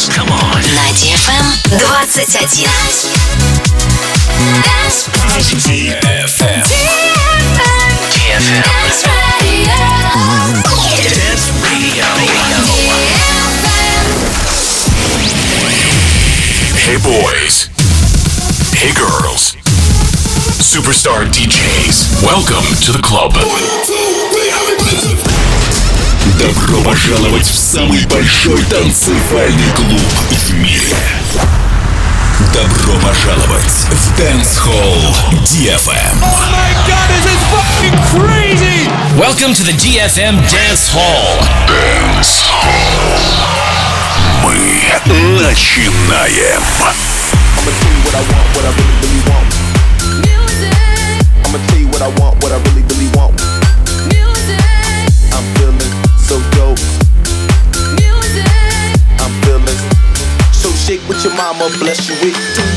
dance. Come on. На DFM 21. Dance DFM. DFM. Dance Radio. Dance Radio. Hey boys. Hey girls. Superstar DJs. Welcome to the club. Добро пожаловать в самый большой танцевальный клуб в мире. Добро пожаловать в Dance Hall DFM. my god, this is fucking crazy! Welcome to the DFM Dance Hall. Dance Hall. Мы начинаем. I'ma tell you what I want, what I really, really want. I'ma tell you what I want, what I really, really want. Your mama, bless you with.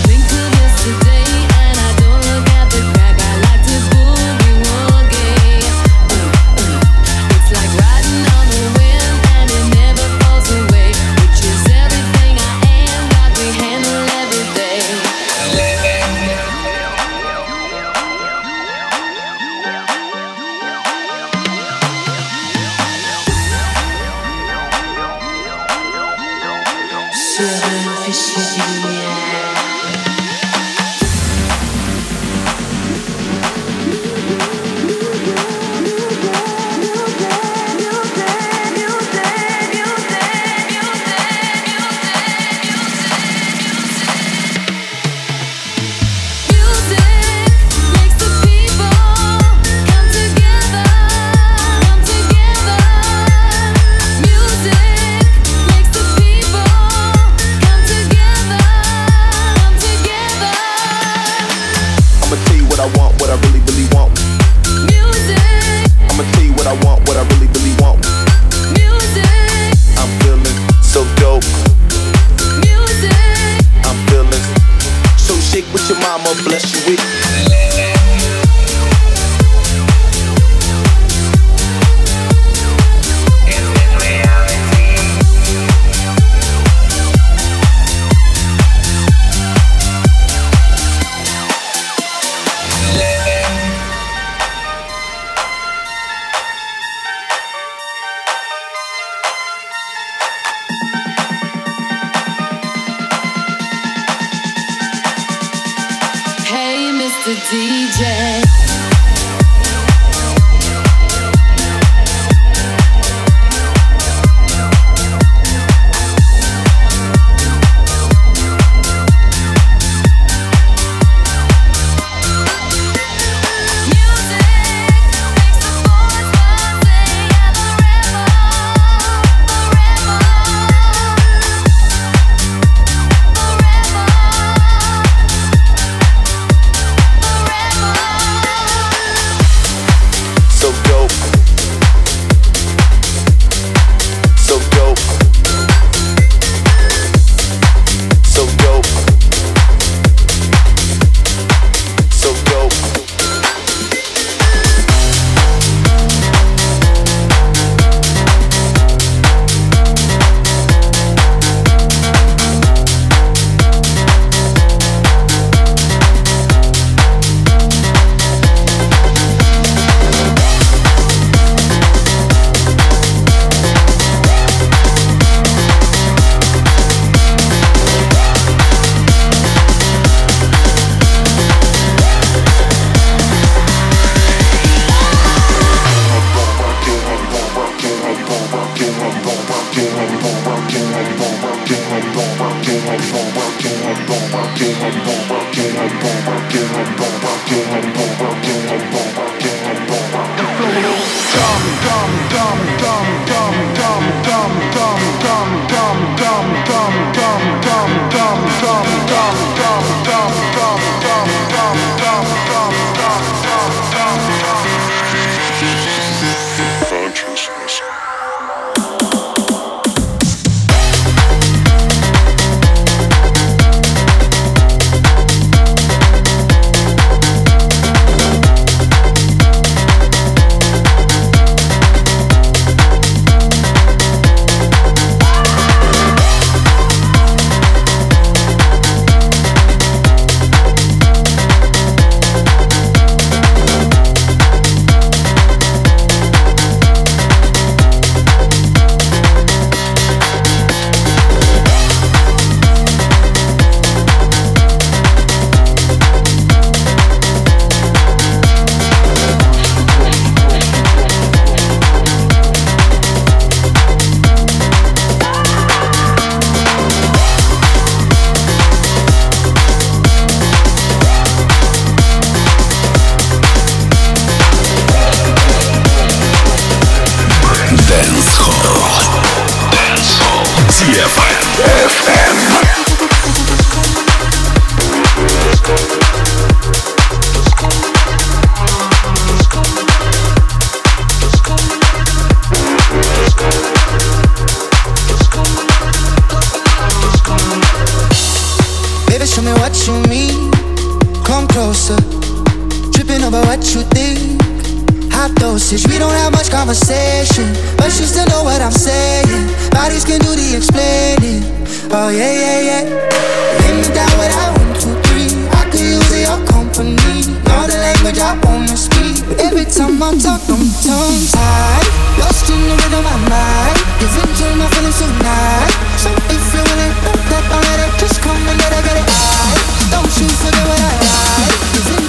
Hot. We don't have much conversation, but you still know what I'm saying. Bodies can do the explaining. Oh yeah, yeah, yeah. Lay me down with I one, two, three. I could use your company. Know the language I wanna speak. But every time I talk, I'm tongue tied. Lost in the rhythm of my mind. Give in to my feelings tonight. So if you're willing, that already, just come and get it, get it. I don't you forget what I like.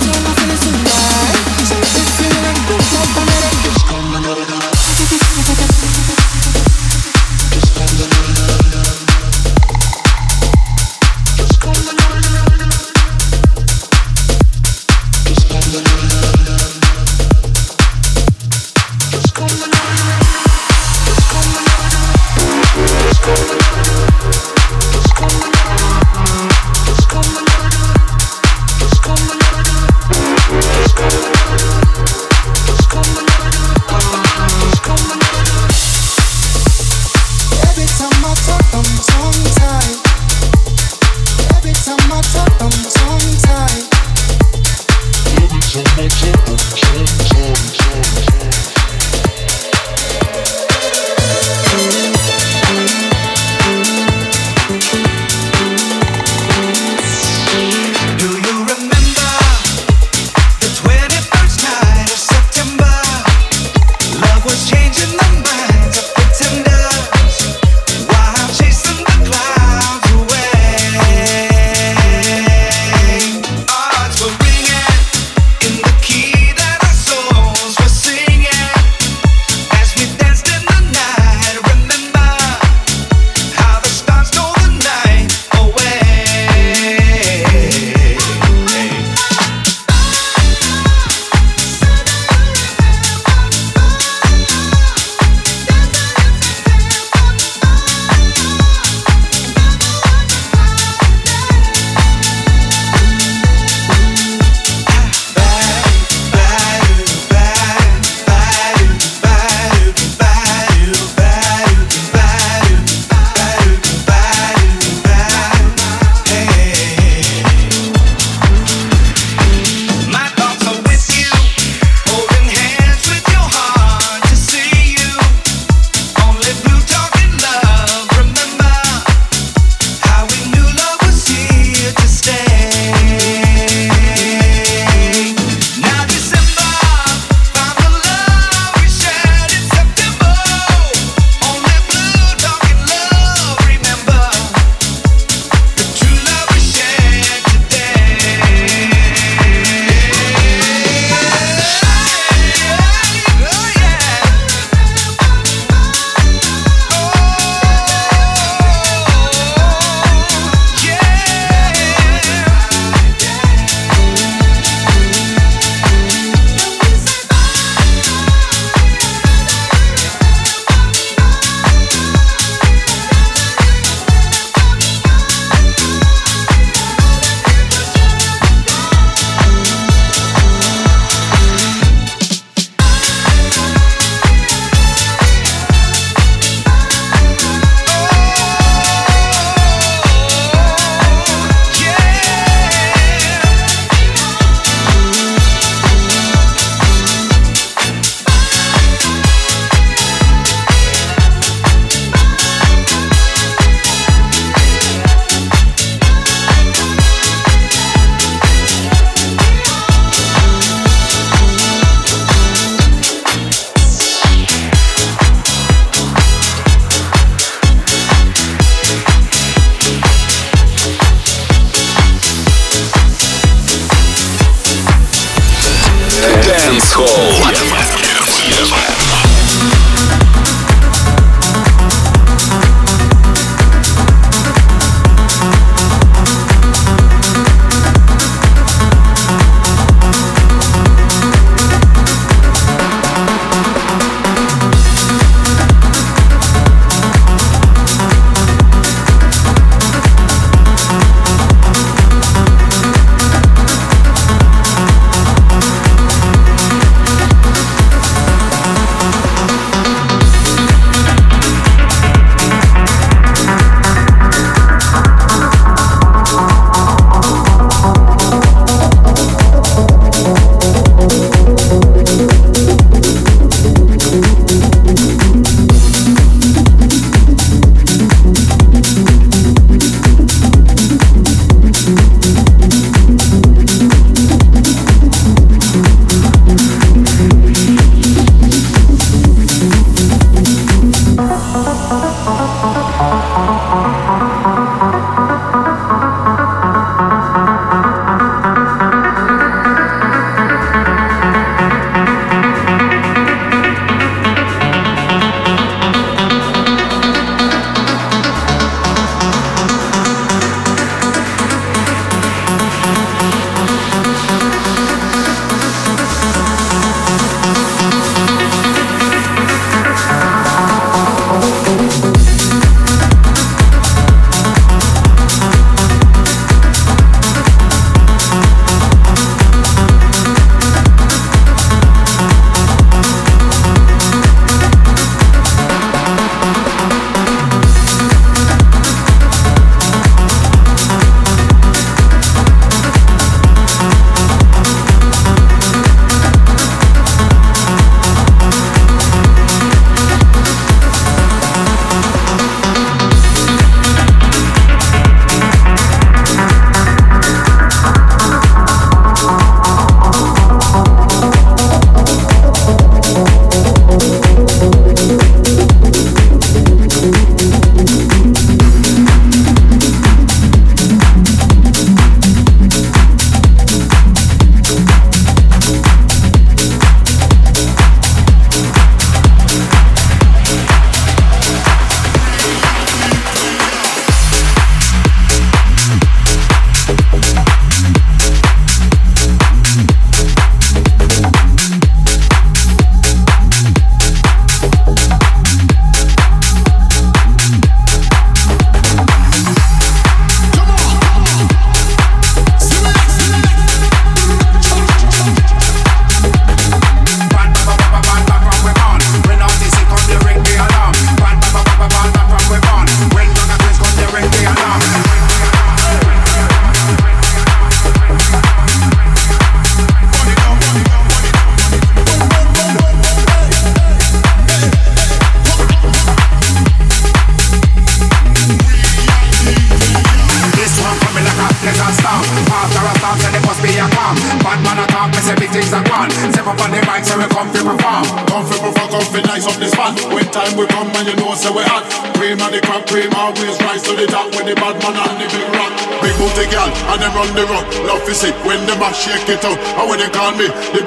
They call me, the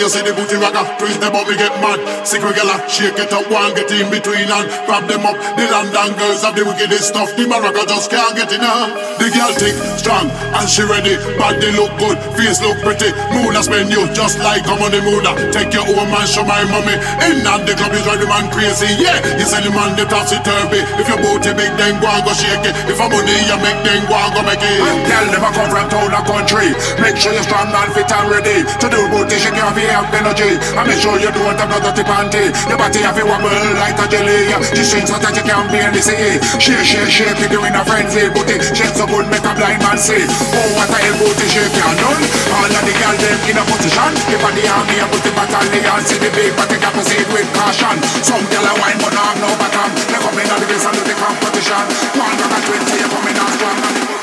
you see the booty rocker, twist them up, me get mad. Secret girl shake it up, one get in between and grab them up. The London girls have the wickedest stuff. The Morocco just can't get enough. The girl thick, strong and she ready. Body look good, face look pretty. Moon a spend you just like on the moon. Take your own man, show my mommy. In and the club is drive the man crazy. Yeah, you sell the man the topsy turvy. If your booty big, then go and go shake it. If I'm money, you make then go and go make it. Them I come from town or country. Make sure you're strong and fit and ready. To do booty, shake your feet have energy. And make sure you don't have no dirty panty. Your body have a wobble like a jelly. The strings so that you can't barely see. Shake, shake, shake, you doing a frenzy. Booty, shake so good, make a blind man see. Oh, what a hell booty shake you done. All of the girls them in a position. If I the army, I put the battalion. See the big, but they got proceed with caution. Some girl a wine, but no have no bottom. They come in on the base and do the competition. One rock and twenty, you coming on strong. And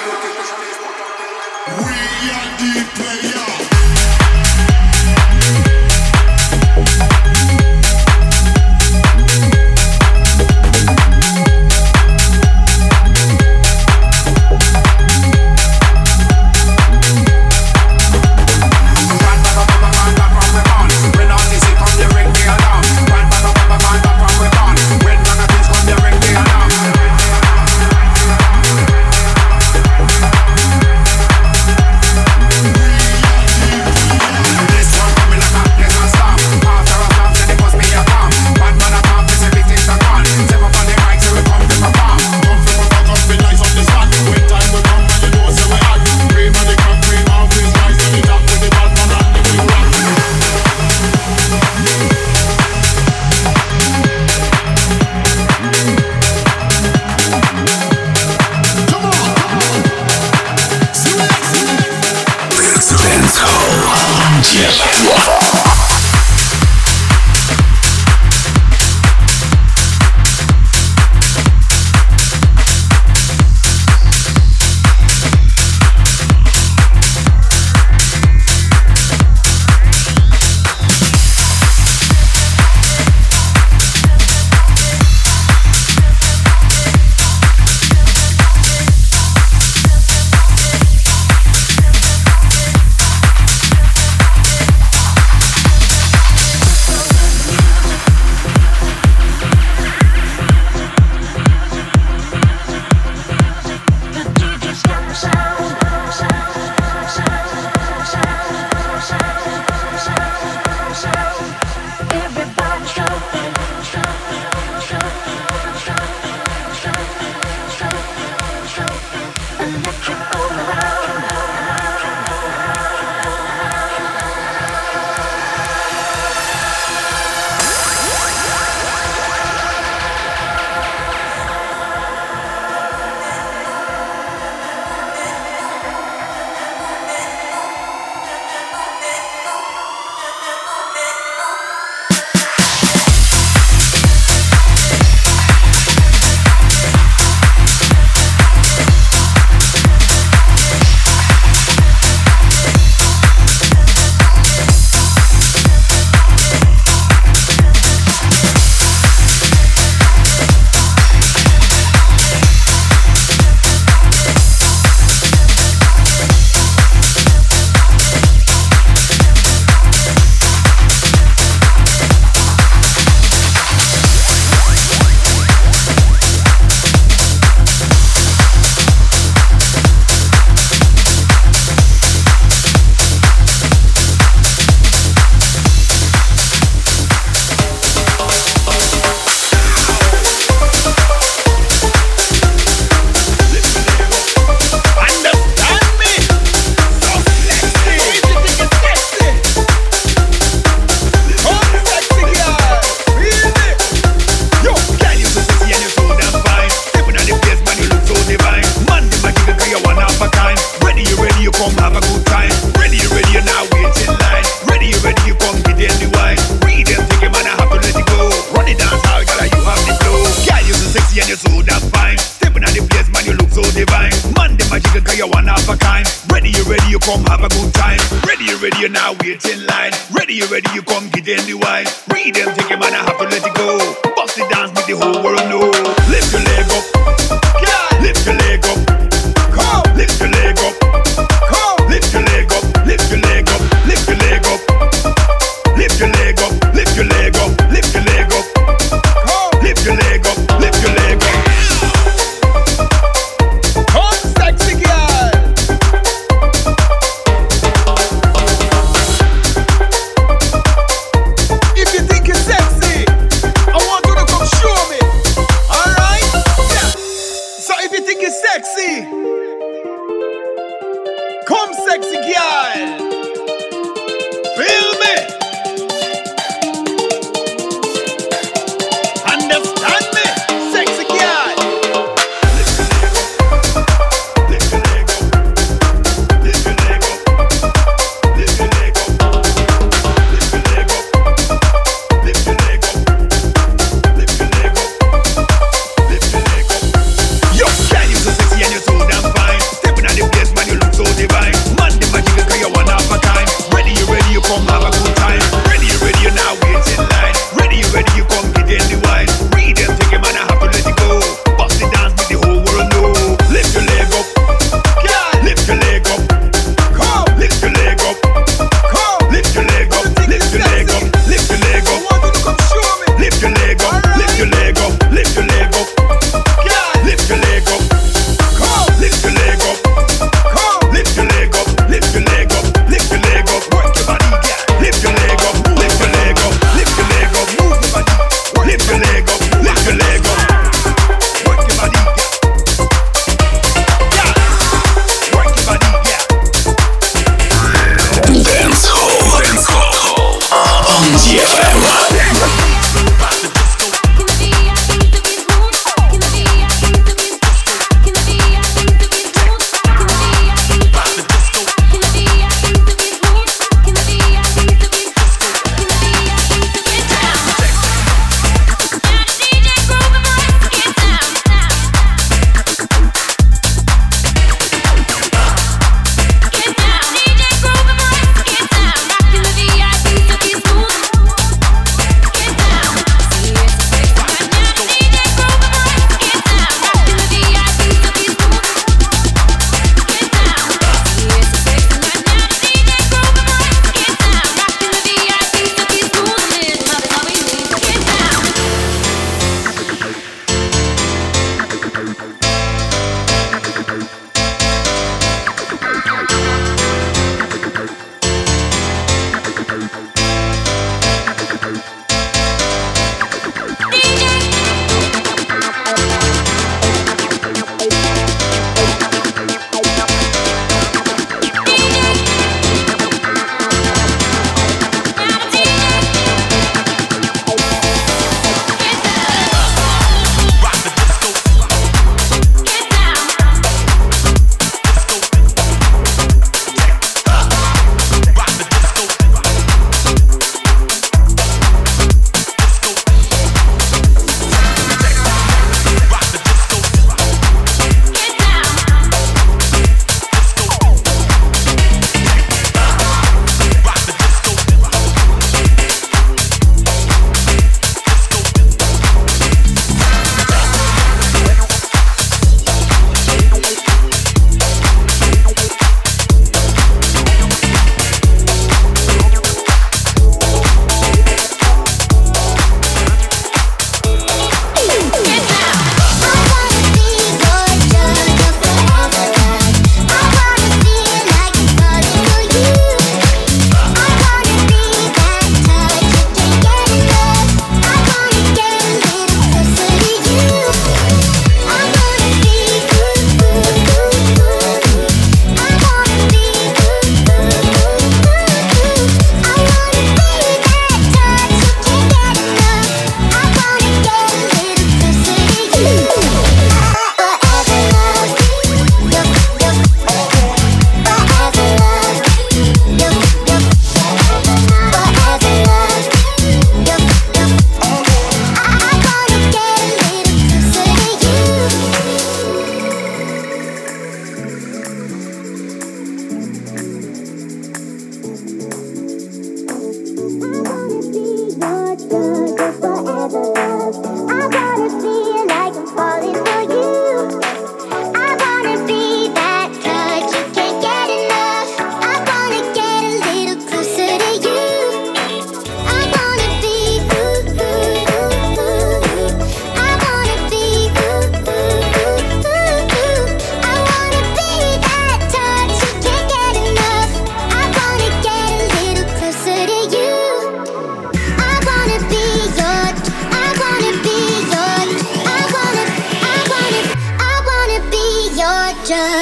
come have a good time. Ready, you ready, you now wait in line. Ready, you ready, you come get in the wine. Read them, take your man, I have to let it go. Bust the dance, make the whole world know.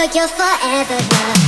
Drug, your forever love.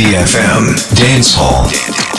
DFM Dance Hall.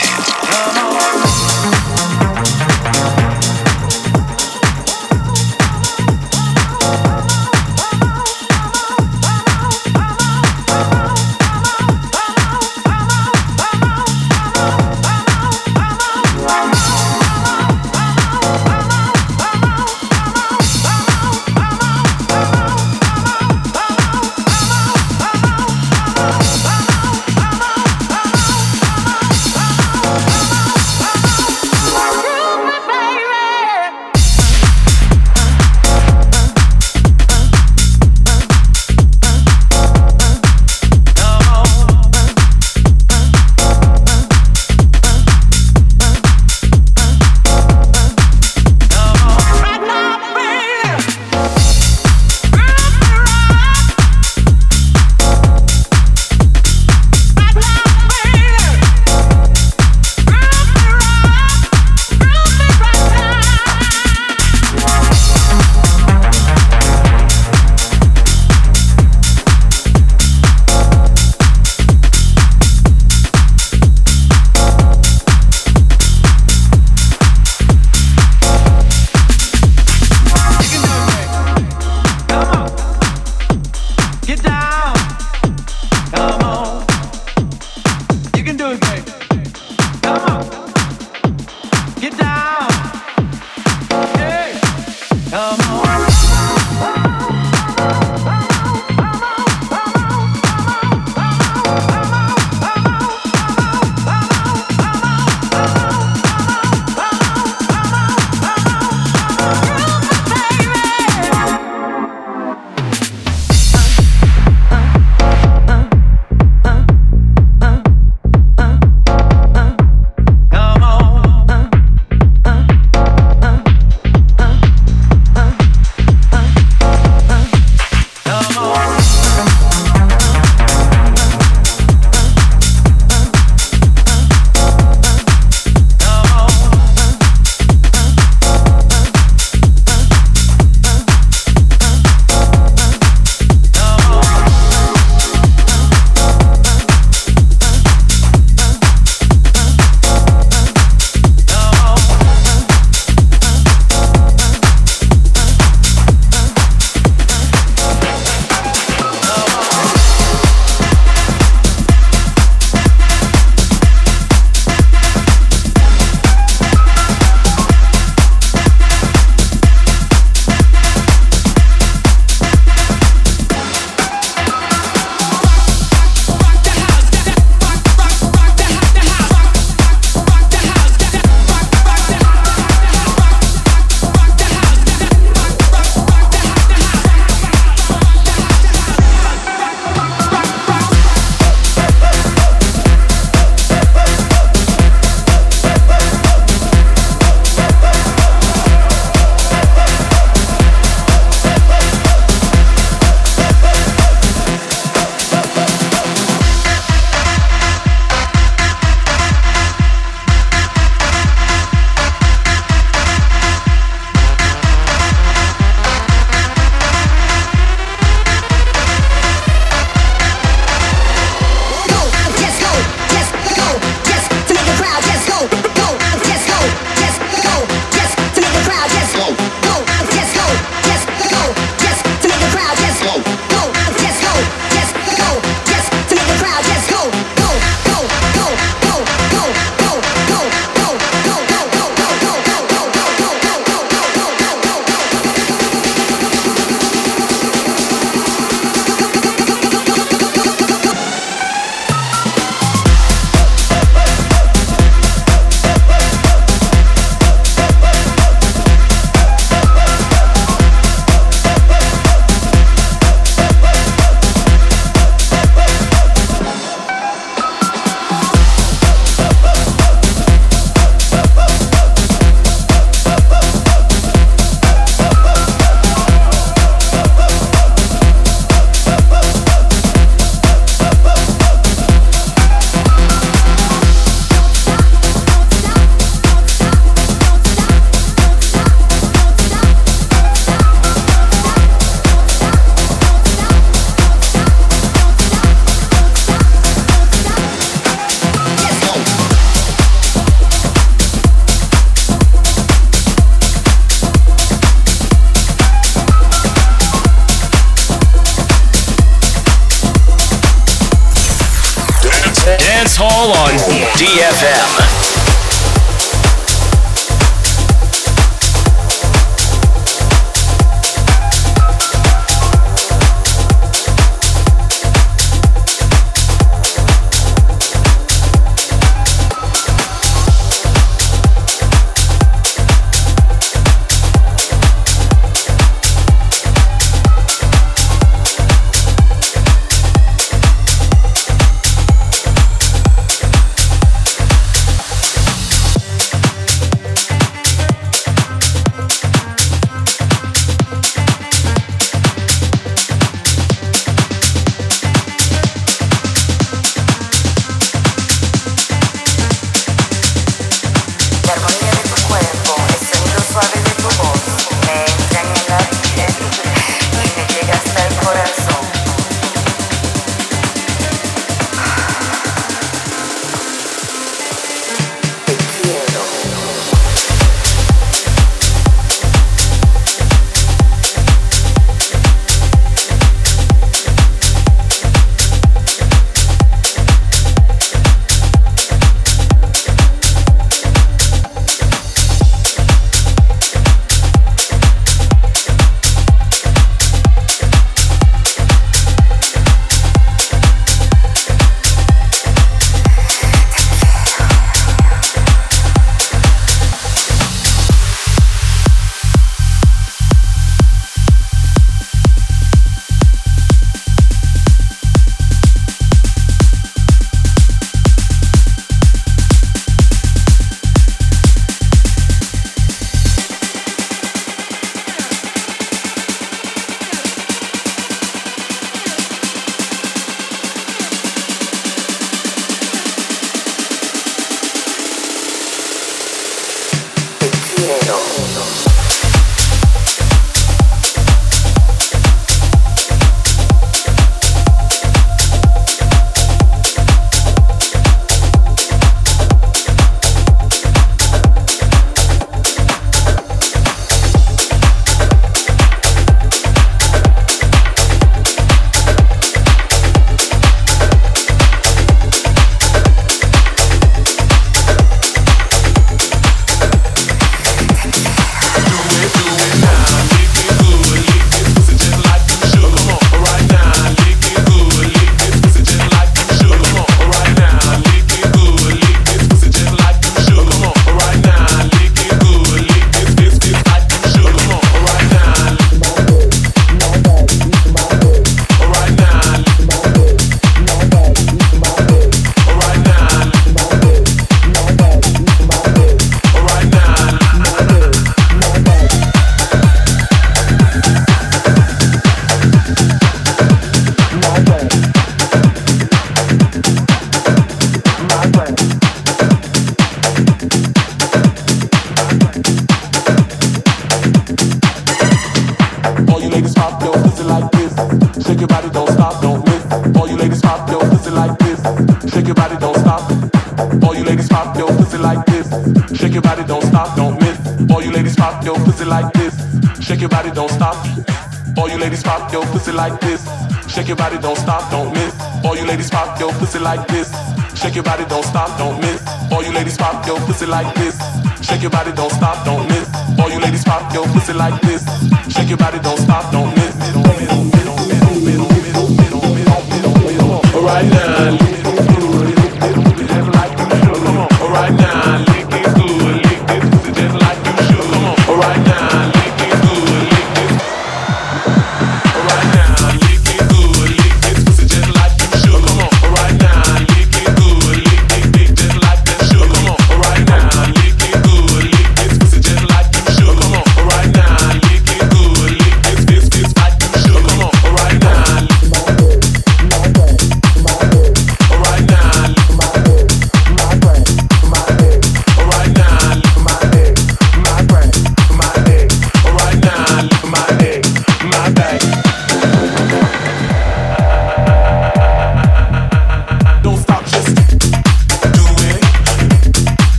it like this.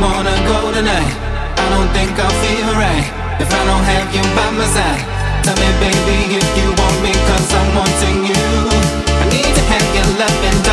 wanna go tonight. I don't think I'll feel right if I don't have you by my side. Tell me, baby, if you want me, cause I'm wanting you. I need to have your love